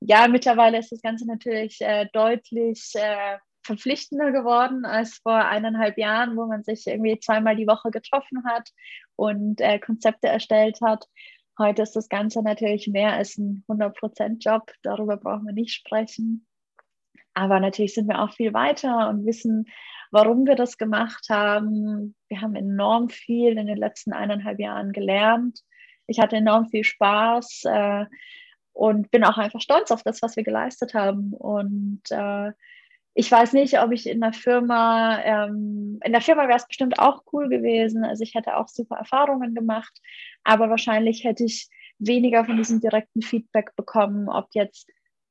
Speaker 2: ja, mittlerweile ist das Ganze natürlich äh, deutlich äh, verpflichtender geworden als vor eineinhalb Jahren, wo man sich irgendwie zweimal die Woche getroffen hat und äh, Konzepte erstellt hat. Heute ist das Ganze natürlich mehr als ein 100%-Job. Darüber brauchen wir nicht sprechen. Aber natürlich sind wir auch viel weiter und wissen, warum wir das gemacht haben. Wir haben enorm viel in den letzten eineinhalb Jahren gelernt. Ich hatte enorm viel Spaß äh, und bin auch einfach stolz auf das, was wir geleistet haben. Und äh, ich weiß nicht, ob ich in der Firma, ähm, in der Firma wäre es bestimmt auch cool gewesen. Also ich hätte auch super Erfahrungen gemacht, aber wahrscheinlich hätte ich weniger von diesem direkten Feedback bekommen, ob jetzt,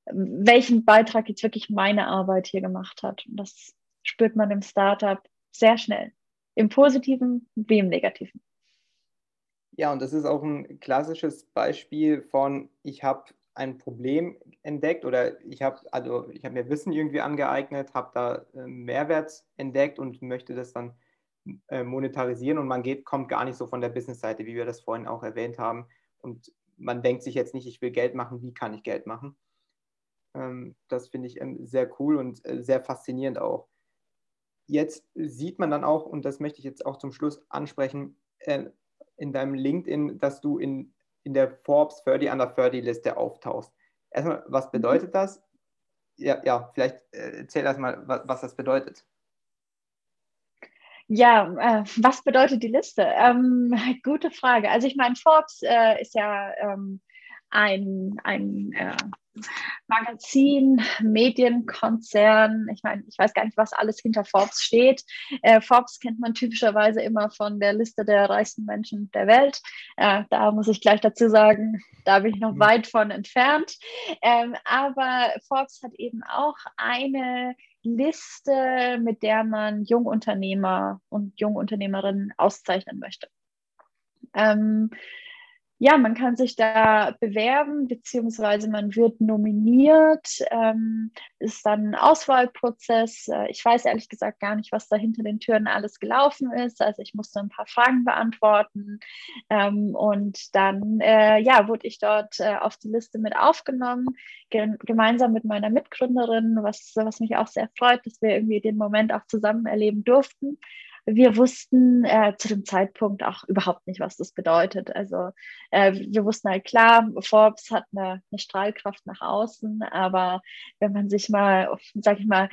Speaker 2: ähm, welchen Beitrag jetzt wirklich meine Arbeit hier gemacht hat. Und das spürt man im Startup sehr schnell. Im Positiven wie im Negativen.
Speaker 1: Ja, und das ist auch ein klassisches Beispiel von, ich habe ein Problem entdeckt oder ich habe also ich habe mir Wissen irgendwie angeeignet, habe da äh, Mehrwert entdeckt und möchte das dann äh, monetarisieren und man geht kommt gar nicht so von der Business-Seite, wie wir das vorhin auch erwähnt haben und man denkt sich jetzt nicht, ich will Geld machen, wie kann ich Geld machen? Ähm, das finde ich ähm, sehr cool und äh, sehr faszinierend auch. Jetzt sieht man dann auch, und das möchte ich jetzt auch zum Schluss ansprechen, in deinem LinkedIn, dass du in in der Forbes 30 Under 30 Liste auftauchst. Erstmal, was mhm. bedeutet das? Ja, ja vielleicht äh, erzähl erstmal, was, was das bedeutet.
Speaker 2: Ja, äh, was bedeutet die Liste? Ähm, gute Frage. Also ich meine, Forbes äh, ist ja ähm, ein, ein äh, Magazin, Medienkonzern. Ich meine, ich weiß gar nicht, was alles hinter Forbes steht. Äh, Forbes kennt man typischerweise immer von der Liste der reichsten Menschen der Welt. Äh, da muss ich gleich dazu sagen, da bin ich noch mhm. weit von entfernt. Ähm, aber Forbes hat eben auch eine Liste, mit der man Jungunternehmer und Jungunternehmerinnen auszeichnen möchte. Ähm, ja, man kann sich da bewerben, beziehungsweise man wird nominiert, ähm, ist dann ein Auswahlprozess. Äh, ich weiß ehrlich gesagt gar nicht, was da hinter den Türen alles gelaufen ist. Also ich musste ein paar Fragen beantworten ähm, und dann äh, ja, wurde ich dort äh, auf die Liste mit aufgenommen, ge gemeinsam mit meiner Mitgründerin, was, was mich auch sehr freut, dass wir irgendwie den Moment auch zusammen erleben durften wir wussten äh, zu dem Zeitpunkt auch überhaupt nicht, was das bedeutet. Also äh, wir wussten halt klar, Forbes hat eine, eine, Strahlkraft nach außen, aber wenn man sich mal, sag ich mal,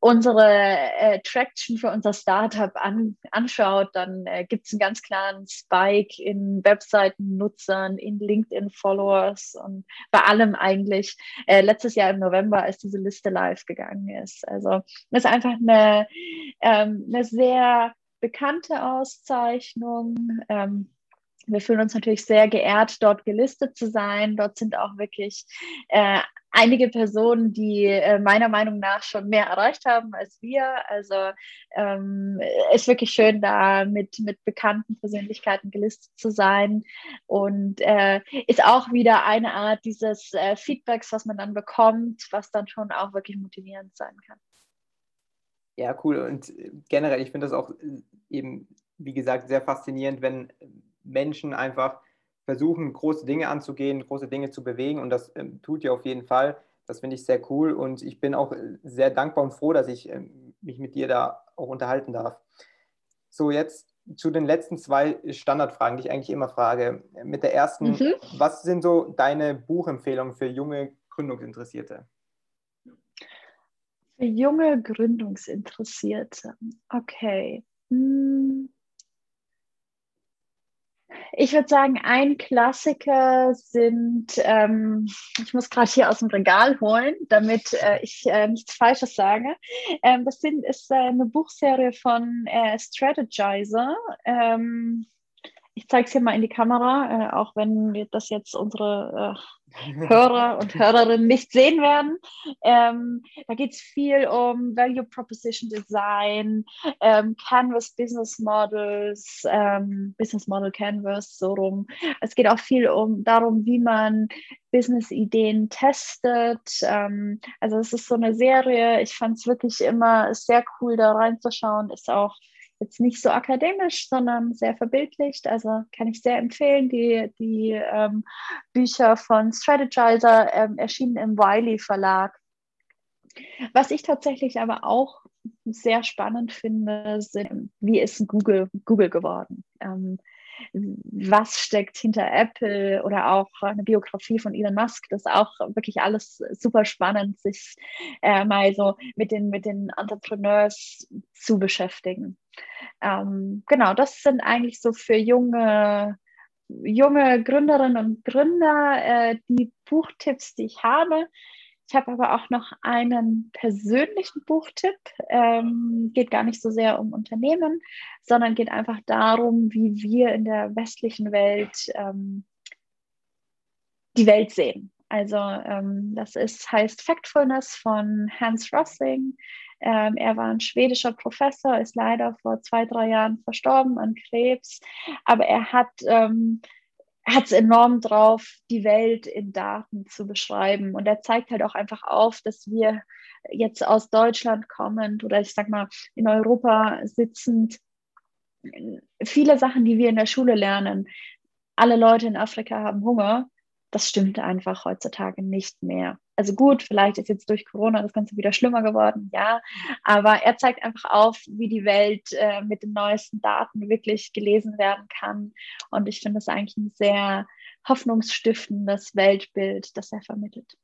Speaker 2: unsere äh, Traction für unser Startup an, anschaut, dann äh, gibt es einen ganz klaren Spike in Webseiten-Nutzern, in LinkedIn-Followers und bei allem eigentlich. Äh, letztes Jahr im November, als diese Liste live gegangen ist. Also das ist einfach eine, ähm, eine sehr bekannte Auszeichnung. Ähm, wir fühlen uns natürlich sehr geehrt, dort gelistet zu sein. Dort sind auch wirklich äh, einige Personen, die äh, meiner Meinung nach schon mehr erreicht haben als wir. Also ähm, ist wirklich schön, da mit, mit bekannten Persönlichkeiten gelistet zu sein und äh, ist auch wieder eine Art dieses äh, Feedbacks, was man dann bekommt, was dann schon auch wirklich motivierend sein kann.
Speaker 1: Ja, cool. Und äh, generell, ich finde das auch äh, eben, wie gesagt, sehr faszinierend, wenn Menschen einfach versuchen, große Dinge anzugehen, große Dinge zu bewegen. Und das ähm, tut ihr auf jeden Fall. Das finde ich sehr cool. Und ich bin auch äh, sehr dankbar und froh, dass ich ähm, mich mit dir da auch unterhalten darf. So, jetzt zu den letzten zwei Standardfragen, die ich eigentlich immer frage. Mit der ersten, mhm. was sind so deine Buchempfehlungen für junge Gründungsinteressierte?
Speaker 2: Für junge Gründungsinteressierte. Okay. Hm. Ich würde sagen, ein Klassiker sind, ähm, ich muss gerade hier aus dem Regal holen, damit äh, ich äh, nichts Falsches sage. Ähm, das sind, ist äh, eine Buchserie von äh, Strategizer. Ähm, ich zeige es hier mal in die Kamera, äh, auch wenn das jetzt unsere äh, Hörer und Hörerinnen nicht sehen werden. Ähm, da geht es viel um Value Proposition Design, ähm, Canvas Business Models, ähm, Business Model Canvas, so rum. Es geht auch viel um darum, wie man Business-Ideen testet. Ähm, also es ist so eine Serie, ich fand es wirklich immer sehr cool, da reinzuschauen. Ist auch jetzt nicht so akademisch, sondern sehr verbildlicht. Also kann ich sehr empfehlen. Die, die ähm, Bücher von Strategizer ähm, erschienen im Wiley Verlag. Was ich tatsächlich aber auch sehr spannend finde, sind, wie ist Google, Google geworden? Ähm, was steckt hinter Apple oder auch eine Biografie von Elon Musk. Das ist auch wirklich alles super spannend, sich äh, mal so mit den, mit den Entrepreneurs zu beschäftigen. Ähm, genau, das sind eigentlich so für junge, junge Gründerinnen und Gründer äh, die Buchtipps, die ich habe. Ich habe aber auch noch einen persönlichen Buchtipp. Ähm, geht gar nicht so sehr um Unternehmen, sondern geht einfach darum, wie wir in der westlichen Welt ähm, die Welt sehen. Also ähm, das ist, heißt Factfulness von Hans Rossing. Ähm, er war ein schwedischer Professor, ist leider vor zwei, drei Jahren verstorben an Krebs, aber er hat ähm, hat es enorm drauf, die Welt in Daten zu beschreiben. Und er zeigt halt auch einfach auf, dass wir jetzt aus Deutschland kommend oder ich sag mal in Europa sitzend, viele Sachen, die wir in der Schule lernen, alle Leute in Afrika haben Hunger, das stimmt einfach heutzutage nicht mehr. Also gut, vielleicht ist jetzt durch Corona das Ganze wieder schlimmer geworden, ja, aber er zeigt einfach auf, wie die Welt äh, mit den neuesten Daten wirklich gelesen werden kann. Und ich finde das eigentlich ein sehr hoffnungsstiftendes Weltbild, das er vermittelt.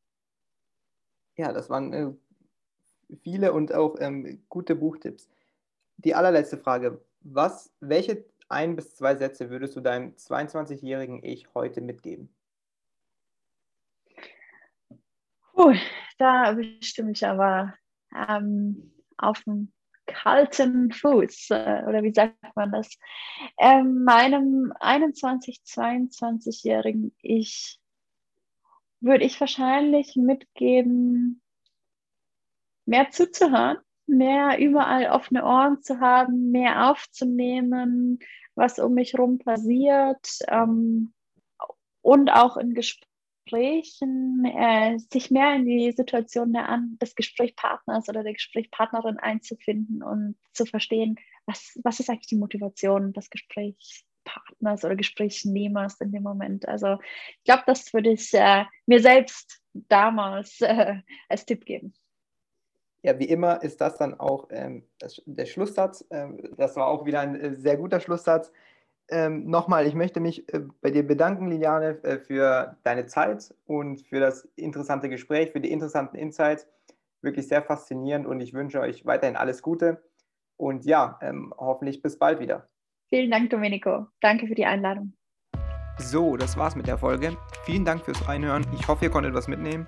Speaker 1: Ja, das waren äh, viele und auch ähm, gute Buchtipps. Die allerletzte Frage. Was, welche ein bis zwei Sätze würdest du deinem 22-jährigen Ich heute mitgeben?
Speaker 2: Uh, da bestimme ich aber ähm, auf dem kalten Fuß, äh, oder wie sagt man das? Ähm, meinem 21-, 22-jährigen Ich würde ich wahrscheinlich mitgeben, mehr zuzuhören, mehr überall offene Ohren zu haben, mehr aufzunehmen, was um mich herum passiert ähm, und auch in Gesprächen Gesprächen äh, sich mehr in die Situation der, des Gesprächspartners oder der Gesprächspartnerin einzufinden und zu verstehen, was, was ist eigentlich die Motivation des Gesprächspartners oder Gesprächsnehmers in dem Moment. Also ich glaube, das würde ich äh, mir selbst damals äh, als Tipp geben.
Speaker 1: Ja, wie immer ist das dann auch ähm, das, der Schlusssatz. Ähm, das war auch wieder ein äh, sehr guter Schlusssatz ähm, nochmal, ich möchte mich äh, bei dir bedanken, Liliane, äh, für deine Zeit und für das interessante Gespräch, für die interessanten Insights. Wirklich sehr faszinierend und ich wünsche euch weiterhin alles Gute und ja, ähm, hoffentlich bis bald wieder.
Speaker 2: Vielen Dank, Domenico. Danke für die Einladung.
Speaker 1: So, das war's mit der Folge. Vielen Dank fürs Reinhören. Ich hoffe, ihr konntet was mitnehmen.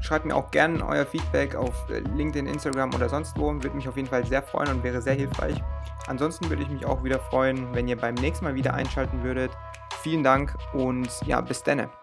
Speaker 1: Schreibt mir auch gerne euer Feedback auf äh, LinkedIn, Instagram oder sonst wo. Würde mich auf jeden Fall sehr freuen und wäre sehr hilfreich. Ansonsten würde ich mich auch wieder freuen, wenn ihr beim nächsten Mal wieder einschalten würdet. Vielen Dank und ja, bis denne.